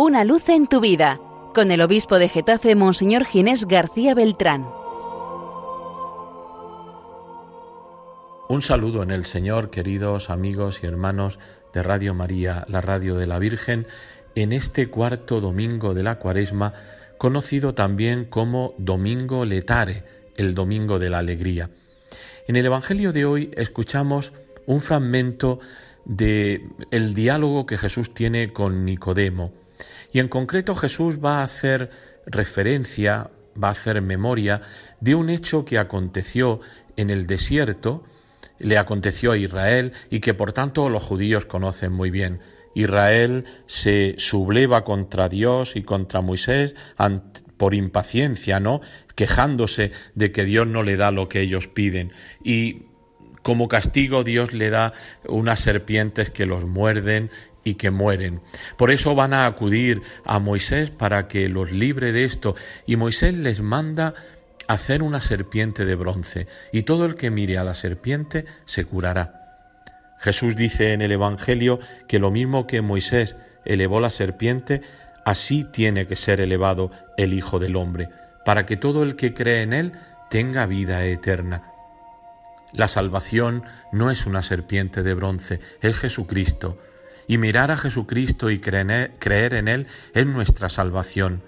Una luz en tu vida, con el obispo de Getafe, Monseñor Ginés García Beltrán. Un saludo en el Señor, queridos amigos y hermanos de Radio María, la radio de la Virgen, en este cuarto domingo de la Cuaresma, conocido también como Domingo Letare, el Domingo de la Alegría. En el Evangelio de hoy escuchamos un fragmento de el diálogo que Jesús tiene con Nicodemo. Y en concreto Jesús va a hacer referencia, va a hacer memoria de un hecho que aconteció en el desierto, le aconteció a Israel y que por tanto los judíos conocen muy bien. Israel se subleva contra Dios y contra Moisés por impaciencia, ¿no? Quejándose de que Dios no le da lo que ellos piden. Y como castigo Dios le da unas serpientes que los muerden y que mueren. Por eso van a acudir a Moisés para que los libre de esto. Y Moisés les manda hacer una serpiente de bronce, y todo el que mire a la serpiente se curará. Jesús dice en el Evangelio que lo mismo que Moisés elevó la serpiente, así tiene que ser elevado el Hijo del Hombre, para que todo el que cree en Él tenga vida eterna. La salvación no es una serpiente de bronce, es Jesucristo. Y mirar a Jesucristo y creer en Él es nuestra salvación.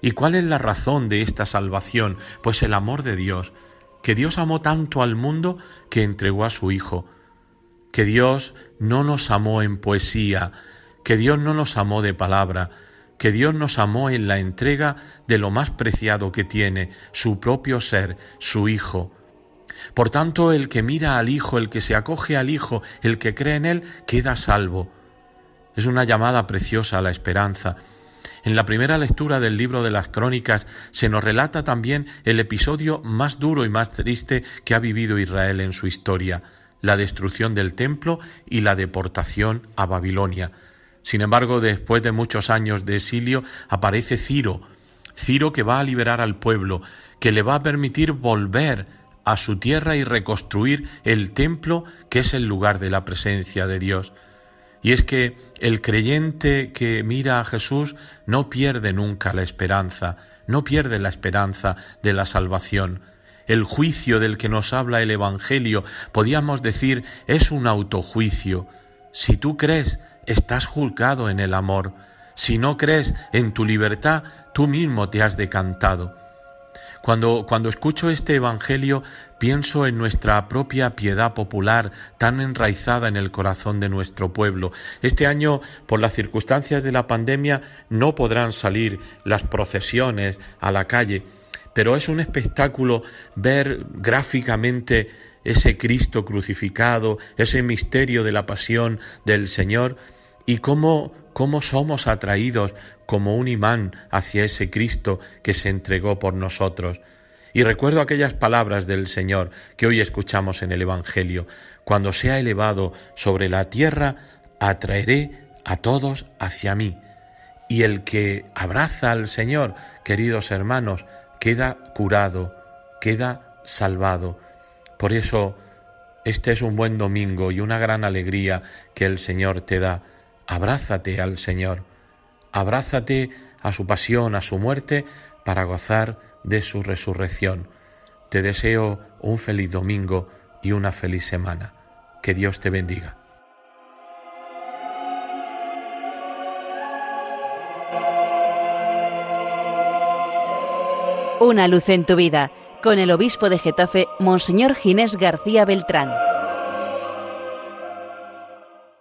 ¿Y cuál es la razón de esta salvación? Pues el amor de Dios, que Dios amó tanto al mundo que entregó a su Hijo, que Dios no nos amó en poesía, que Dios no nos amó de palabra, que Dios nos amó en la entrega de lo más preciado que tiene, su propio ser, su Hijo. Por tanto, el que mira al Hijo, el que se acoge al Hijo, el que cree en Él, queda salvo. Es una llamada preciosa a la esperanza. En la primera lectura del libro de las Crónicas se nos relata también el episodio más duro y más triste que ha vivido Israel en su historia, la destrucción del templo y la deportación a Babilonia. Sin embargo, después de muchos años de exilio, aparece Ciro, Ciro que va a liberar al pueblo, que le va a permitir volver a su tierra y reconstruir el templo que es el lugar de la presencia de Dios. Y es que el creyente que mira a Jesús no pierde nunca la esperanza, no pierde la esperanza de la salvación. El juicio del que nos habla el Evangelio, podíamos decir, es un autojuicio. Si tú crees, estás juzgado en el amor. Si no crees en tu libertad, tú mismo te has decantado. Cuando, cuando escucho este Evangelio pienso en nuestra propia piedad popular tan enraizada en el corazón de nuestro pueblo. Este año, por las circunstancias de la pandemia, no podrán salir las procesiones a la calle, pero es un espectáculo ver gráficamente ese Cristo crucificado, ese misterio de la pasión del Señor y cómo, cómo somos atraídos como un imán hacia ese Cristo que se entregó por nosotros. Y recuerdo aquellas palabras del Señor que hoy escuchamos en el Evangelio. Cuando sea elevado sobre la tierra, atraeré a todos hacia mí. Y el que abraza al Señor, queridos hermanos, queda curado, queda salvado. Por eso, este es un buen domingo y una gran alegría que el Señor te da. Abrázate al Señor, abrázate a su pasión, a su muerte, para gozar de su resurrección. Te deseo un feliz domingo y una feliz semana. Que Dios te bendiga. Una luz en tu vida, con el obispo de Getafe, Monseñor Ginés García Beltrán.